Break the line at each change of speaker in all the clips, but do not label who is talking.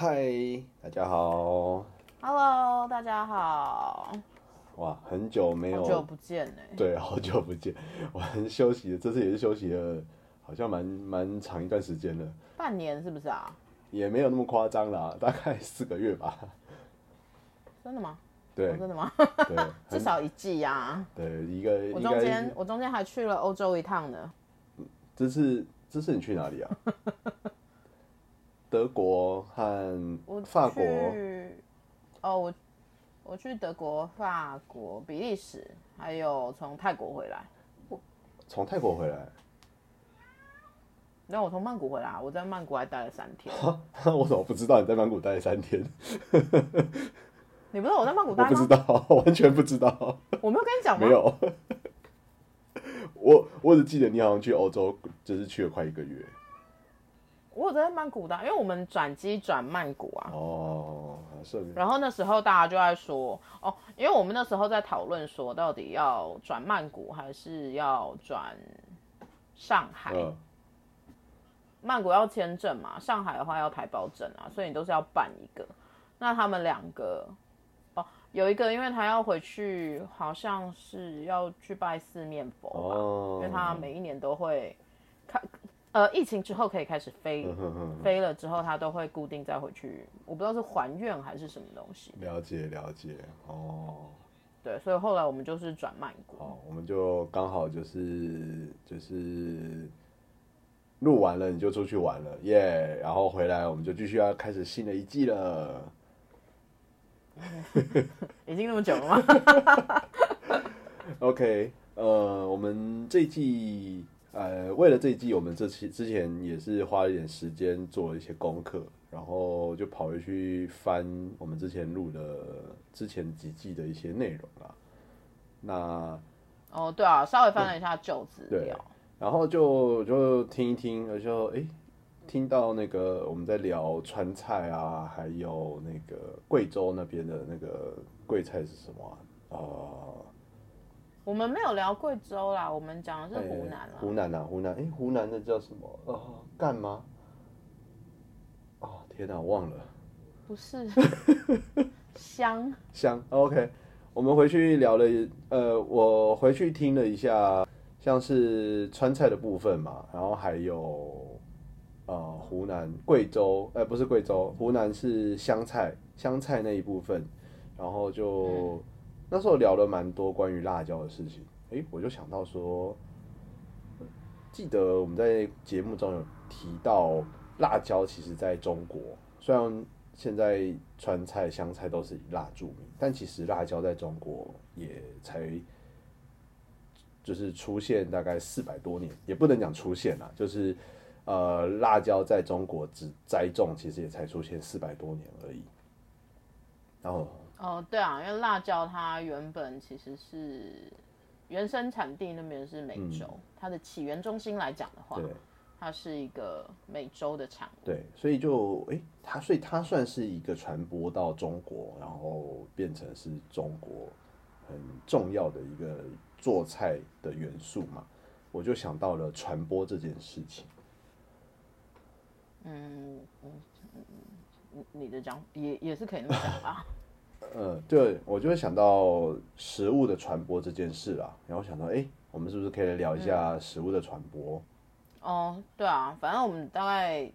嗨，大家好
！Hello，大家好，
哇，很久没有，
好久不见呢、
对，好久不见，我很休息了，这次也是休息了，好像蛮蛮长一段时间了，
半年是不是啊？
也没有那么夸张啦，大概四个月吧。
真的吗？
对
哦真的吗？
对，
至少一季呀、
对一个
我中间我中间还去了欧洲一趟呢。
这次这次你去哪里啊？德国和法国，
去哦，我我去德国、法国、比利时，还有从泰国回来。
从泰国回来，
然后我从曼谷回来，我在曼谷还待了三天。
我怎么不知道你在曼谷待了三天？
你不知道我在曼谷
我
待吗？
不知道，完全不知道。
我没有跟你讲吗？
没。有，我我只记得你好像去欧洲，就是去了快一个月。
我有在曼谷的啊，因为我们转机转曼谷啊。
哦，是
然后那时候大家就在说，哦，因为我们那时候在讨论说，到底要转曼谷还是要转上海？
嗯，
曼谷要签证嘛，上海的话要台胞证啊，所以你都是要办一个。那他们两个，哦，有一个因为他要回去，好像是要去拜四面佛吧，
哦
因为他每一年都会开，呃，疫情之后可以开始飞，
嗯哼哼，
飞了之后他都会固定再回去，我不知道是还愿还是什么东西。
了解了解。哦，
对，所以后来我们就是转曼谷。
好，我们就刚好就是就是录完了，你就出去玩了，耶、然后回来我们就继续要开始新的一季了。
已经那么久了吗？
OK，呃，我们这一季，呃，为了这一季，我们这期之前也是花了一点时间做了一些功课，然后就跑回去翻我们之前录的之前几季的一些内容啦。那
哦，对啊，稍微翻了一下旧资料。
然后就就听一听，我就诶听到那个我们在聊川菜啊，还有那个贵州那边的那个贵菜是什么啊？呃，
我们没有聊贵州啦，我们讲的是湖南啦。
湖南啊，湖南，哎、湖南的叫什么？呃，干吗？哦，天哪，我忘了。
不是 香，
香，OK。我们回去聊了，呃，我回去听了一下，像是川菜的部分嘛，然后还有呃湖南、贵州，呃不是贵州，湖南是湘菜，湘菜那一部分，然后就、那时候聊了蛮多关于辣椒的事情，诶，我就想到说，记得我们在节目中有提到辣椒，其实在中国虽然现在川菜、湘菜都是以辣著名，但其实辣椒在中国也才就是出现大概四百多年，也不能讲出现啦，就是呃辣椒在中国只栽种，其实也才出现四百多年而已。然后
哦，对啊，因为辣椒它原本其实是原生产地那边是美洲，它的起源中心来讲的话，它是一个美洲的产物。
对，所以就诶，它所以它算是一个传播到中国，然后变成是中国很重要的一个做菜的元素嘛，我就想到了传播这件事情。
嗯嗯嗯，你你的讲也也是可以那么讲吧。
呃，对，我就会想到食物的传播这件事啊，然后想到，哎、我们是不是可以来聊一下食物的传播？
哦，对啊，反正我们大概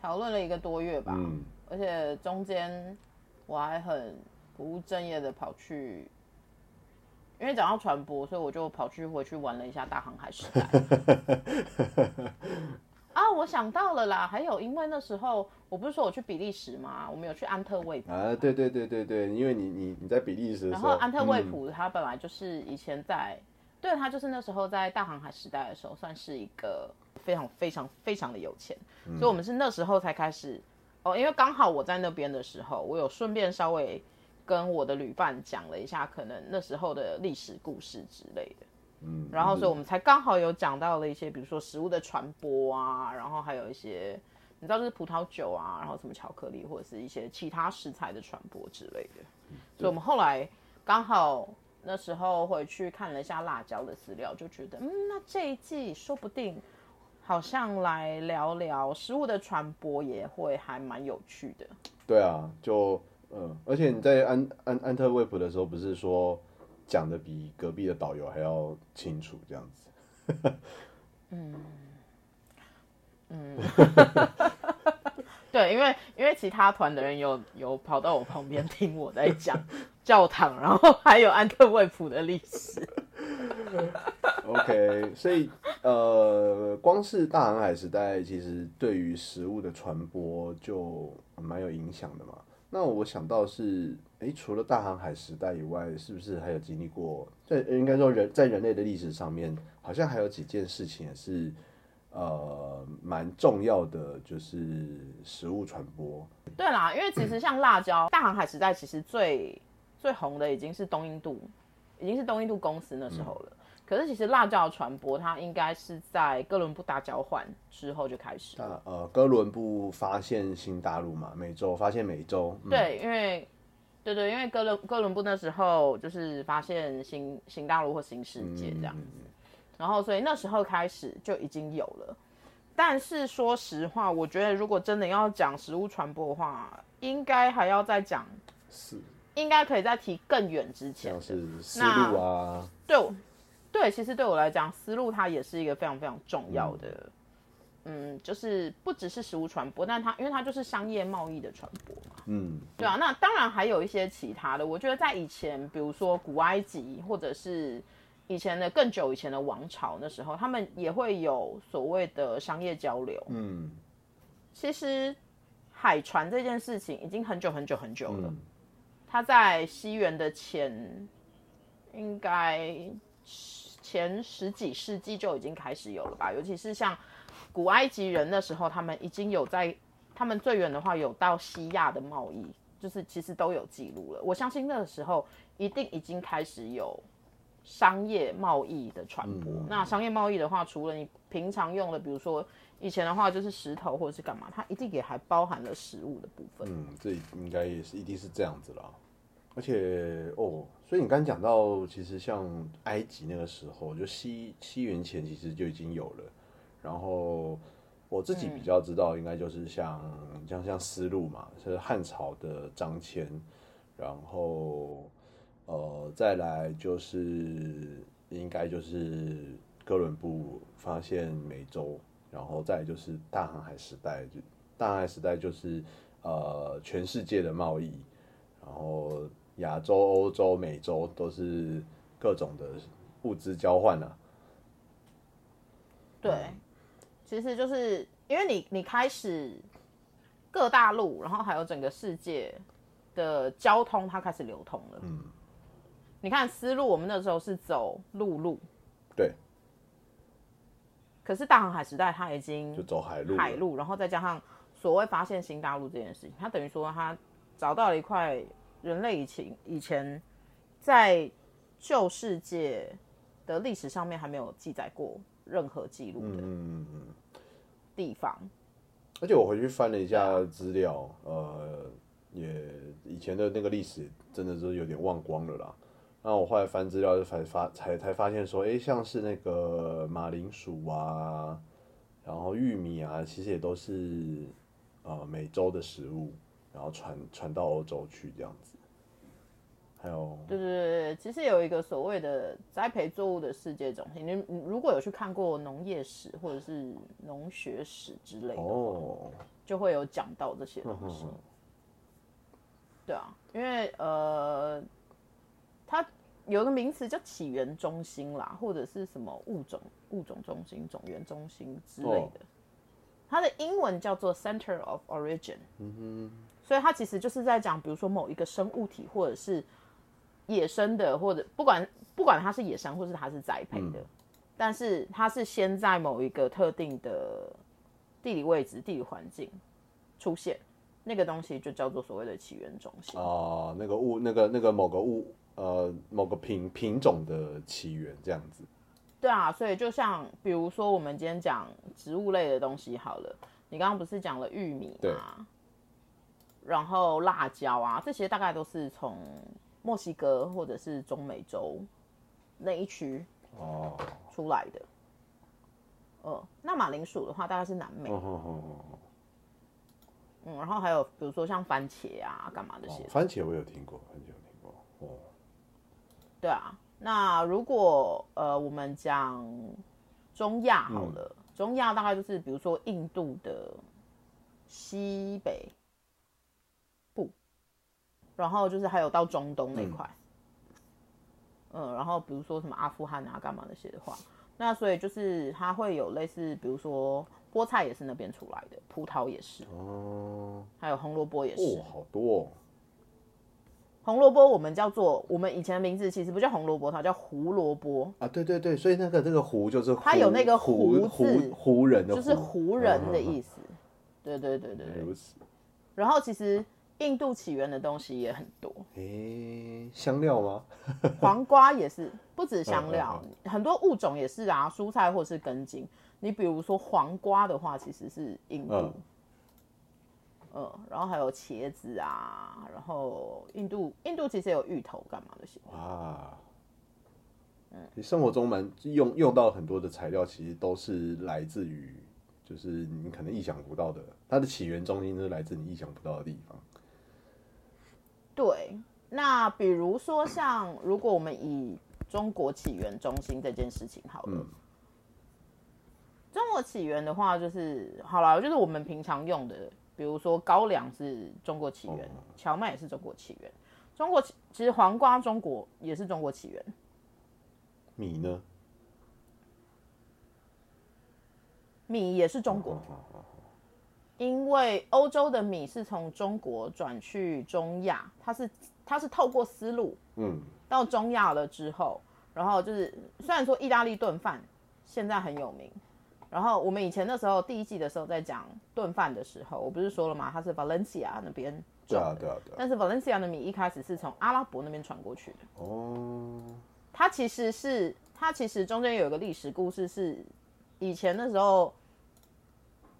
讨论了一个多月吧，
嗯，
而且中间我还很不务正业的跑去，因为讲到传播，所以我就跑去回去玩了一下大航海时代。啊，我想到了啦，还有因为那时候我不是说我去比利时嘛，我们有去安特卫普，
啊，对对对对对，因为你你你在比利时的时候，
然后安特卫
嗯
普它本来就是以前在，对，它就是那时候在大航海时代的时候，算是一个非常非常非常的有钱，
嗯
所以我们是那时候才开始哦，因为刚好我在那边的时候，我有顺便稍微跟我的旅伴讲了一下可能那时候的历史故事之类的。
嗯，
然后，所以我们才刚好有讲到了一些，比如说食物的传播啊，然后还有一些你知道，就是葡萄酒啊，然后什么巧克力或者是一些其他食材的传播之类的。所以我们后来刚好那时候回去看了一下辣椒的资料，就觉得嗯，那这一季说不定好像来聊聊食物的传播也会还蛮有趣的。
对啊，就嗯，而且你在安安安特卫普的时候，不是说讲的比隔壁的导游还要清楚这样子？
嗯嗯 对，因为因为其他团的人有有跑到我旁边听我在讲教堂，然后还有安特卫普的历史。
OK，所以呃，光是大航海时代，其实对于食物的传播就蛮有影响的嘛。那我想到是，诶，除了大航海时代以外，是不是还有经历过？在应该说人在人类的历史上面，好像还有几件事情也是呃蛮重要的，就是食物传播。
对啦，因为其实像辣椒，大航海时代其实最最红的已经是东印度，已经是东印度公司那时候了。可是其实辣椒的传播，它应该是在哥伦布大交换之后就开始。
那呃，哥伦布发现新大陆嘛，美洲发现美洲，嗯、
对，因为对对，因为哥伦哥伦布那时候就是发现新新大陆或新世界这样子，然后所以那时候开始就已经有了。但是说实话，我觉得如果真的要讲食物传播的话，应该还要再讲，
是
应该可以再提更远之前。
是丝路啊，
对我，对，其实对我来讲，思路它也是一个非常非常重要的，嗯就是不只是食物传播，但它因为它就是商业贸易的传播嘛。
嗯，
对啊，那当然还有一些其他的。我觉得在以前，比如说古埃及，或者是以前的更久以前的王朝那时候，他们也会有所谓的商业交流。
嗯
其实海船这件事情已经很久很久很久了，
嗯
它在西元的前应该前十几世纪就已经开始有了吧？尤其是像古埃及人那时候，他们已经有在他们最远的话有到西亚的贸易，就是其实都有记录了。我相信那个时候一定已经开始有商业贸易的传播。那商业贸易的话，除了你平常用的，比如说以前的话就是石头或者是干嘛，它一定也还包含了食物的部分。
嗯，这应该也是一定是这样子啦。而且哦，所以你刚刚讲到，其实像埃及那个时候，就西西元前其实就已经有了。然后我自己比较知道，应该就是像像像丝路嘛，是汉朝的张骞，然后呃再来就是应该就是哥伦布发现美洲，然后再就是大航海时代，就大航海时代就是呃全世界的贸易，然后亚洲、欧洲、美洲都是各种的物资交换啊。
对，其实就是因为你你开始各大陆，然后还有整个世界的交通，它开始流通了。嗯，你看丝路，我们那时候是走陆路，
对，
可是大航海时代它已经
就走海路。
海路，然后再加上所谓发现新大陆这件事情，它等于说它找到了一块人类以前以前在旧世界的历史上面还没有记载过任何记录的
嗯，
地方。
而且我回去翻了一下资料，呃，也以前的那个历史真的是有点忘光了啦。那我后来翻资料就才发才才发现说，诶，像是那个马铃薯啊，然后玉米啊，其实也都是呃美洲的食物，然后传传到欧洲去这样子。还有
对对对对，其实有一个所谓的栽培作物的世界中心，你你如果有去看过农业史或者是农学史之类的，
哦，
就会有讲到这些东西。对啊，因为呃，它有个名词叫起源中心啦，或者是什么物种物种中心、种源中心之类的。它的英文叫做 Center of Origin。嗯哼。所以它其实就是在讲，比如说某一个生物体，或者是野生的，或者不管不管它是野生或是它是栽培的，但是它是先在某一个特定的地理位置、地理环境出现，那个东西就叫做所谓的起源中心。
啊、那个物，那个那个某个物，呃，某个品品种的起源这样子。
对啊，所以就像比如说我们今天讲植物类的东西好了，你刚刚不是讲了玉米啊，然后辣椒啊，这些大概都是从墨西哥或者是中美洲那一区
哦，
出来的。呃，那马铃薯的话大概是南美，
哦哦哦哦
嗯，然后还有比如说像番茄啊，干嘛这些
哦，，番茄我有听过，番茄有听过。哦，
对啊。那如果呃我们讲中亚好了，中亚大概就是比如说印度的西北部，然后就是还有到中东那块，嗯然后比如说什么阿富汗啊干嘛那些的话，那所以就是它会有类似，比如说菠菜也是那边出来的，葡萄也是，
哦，
还有红萝卜也是。
哦，好多、哦。
红萝卜我们叫做我们以前的名字其实不叫红萝卜，它叫胡萝卜，
啊，对对对，所以那个那个胡就是
它有那个
胡
胡字
胡胡人的
就是
胡
胡人的意思。对对对对对。
如此。
然后其实印度起源的东西也很多，
诶，香料吗？
黄瓜也是，不止香料，很多物种也是啊，蔬菜或是根茎。你比如说黄瓜的话，其实是印度。
嗯
嗯，然后还有茄子啊，然后印度印度其实有芋头干嘛的些，
哇，你生活中蛮用用到很多的材料，其实都是来自于，就是你可能意想不到的，它的起源中心是来自你意想不到的地方。
对，那比如说像如果我们以中国起源中心这件事情好了，中国起源的话就是好了，就是我们平常用的，比如说高粱是中国起源，荞麦也是中国起源，中国其实黄瓜中国也是中国起源，
米呢？
米也是中国，因为欧洲的米是从中国转去中亚，它是它是透过丝路，
嗯，
到中亚了之后，然后就是虽然说意大利炖饭现在很有名，然后我们以前那时候第一季的时候在讲炖饭的时候，我不是说了吗？它是 Valencia 那边
对
种的，
啊对啊对啊。
但是 Valencia 的米一开始是从阿拉伯那边传过去的。
哦，
它其实是它其实中间有一个历史故事，是以前的时候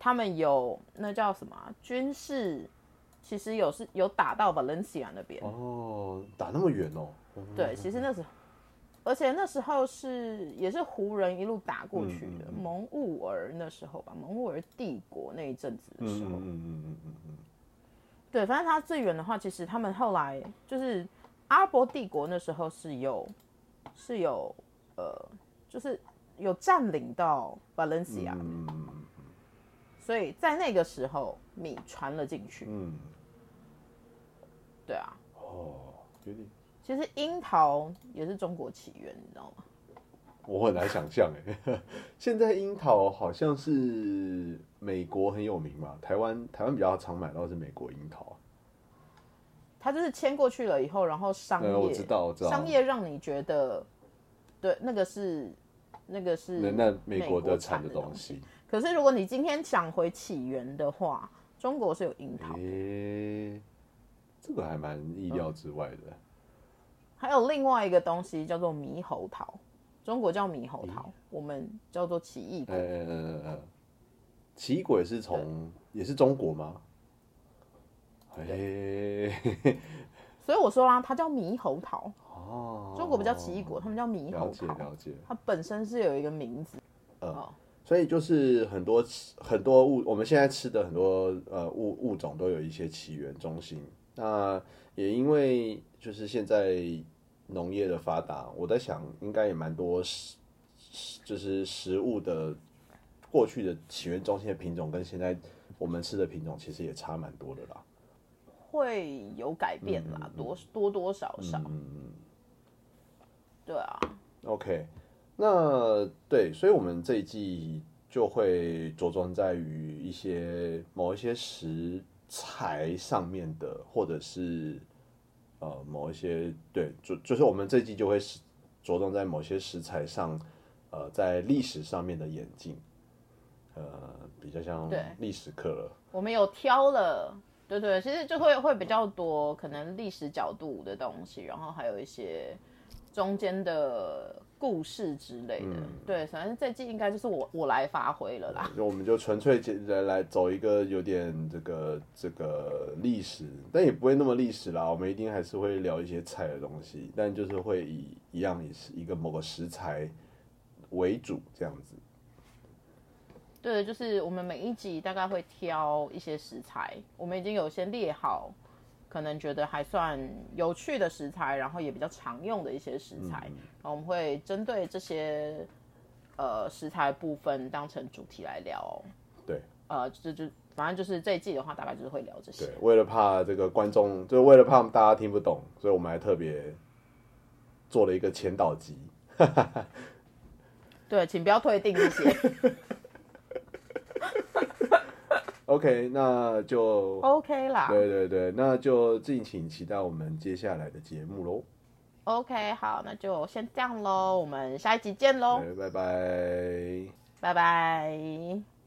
他们有那叫什么啊、军事，其实有是有打到 Valencia 那边。
哦，打那么远哦。
对，其实那时候，而且那时候是也是胡人一路打过去
嗯
的，蒙兀儿那时候吧，蒙兀儿帝国那一阵子的时候，
嗯嗯嗯嗯嗯嗯
对，反正他最远的话，其实他们后来就是阿拉伯帝国那时候是有是有呃，就是有占领到 Valencia，、
嗯嗯
所以在那个时候米传了进去，
嗯，
对啊，
哦，有点，
其实樱桃也是中国起源，你知道吗？
我很难想象哎。现在樱桃好像是美国很有名嘛，台湾台湾比较常买到是美国樱桃啊。
它就是迁过去了以后，然后商业，
呃我知道我知道
商业让你觉得，对，那个是那个是
那那美国的
产
产的东
西。
西，
可是如果你今天想回起源的话，中国是有樱桃，
诶，这个还蛮意料之外的。
还有另外一个东西叫做猕猴桃，中国叫猕猴桃，我们叫做奇异果。
奇异果也是从也是中国吗？哎，
所以我说啦，它叫猕猴桃，
哦，
中国不叫奇异果，他们叫猕
了解
猴桃，
了解。
它本身是有一个名字。哦，
所以就是很多很多物，我们现在吃的很多呃物物种都有一些起源中心。那也因为就是现在农业的发达，我在想应该也蛮多食就是食物的过去的起源中心的品种跟现在我们吃的品种其实也差蛮多的啦。
会有改变
嗯
啦，多多多少少。嗯对啊
，OK，那对，所以我们这一季就会着重在于一些某一些食材上面的，或者是呃某一些对，就就是我们这一季就会是着重在某些食材上，呃，在历史上面的演进，呃，比较像
对
历史课了。
我们有挑了，对对，其实就会会比较多可能历史角度的东西，然后还有一些中间的故事之类的。对，反正这季应该就是我我来发挥了啦。
就我们就纯粹来来走一个有点这个这个历史，但也不会那么历史啦。我们一定还是会聊一些菜的东西，但就是会以一样以是一个某个食材为主这样子。
对，就是我们每一集大概会挑一些食材，我们已经有先列好，可能觉得还算有趣的食材，然后也比较常用的一些食材，然后我们会针对这些呃食材部分当成主题来聊。
对，
呃，就就反正就是这一季的话，大概就是会聊这些
对。，为了怕这个观众，就是为了怕大家听不懂，所以我们还特别做了一个前导集。
对，请不要退订这些。
OK，那就
OK 啦。
对对对，那就敬请期待我们接下来的节目喽。
OK，好，那就先这样喽，我们下一集见喽，
对，拜拜。
拜拜。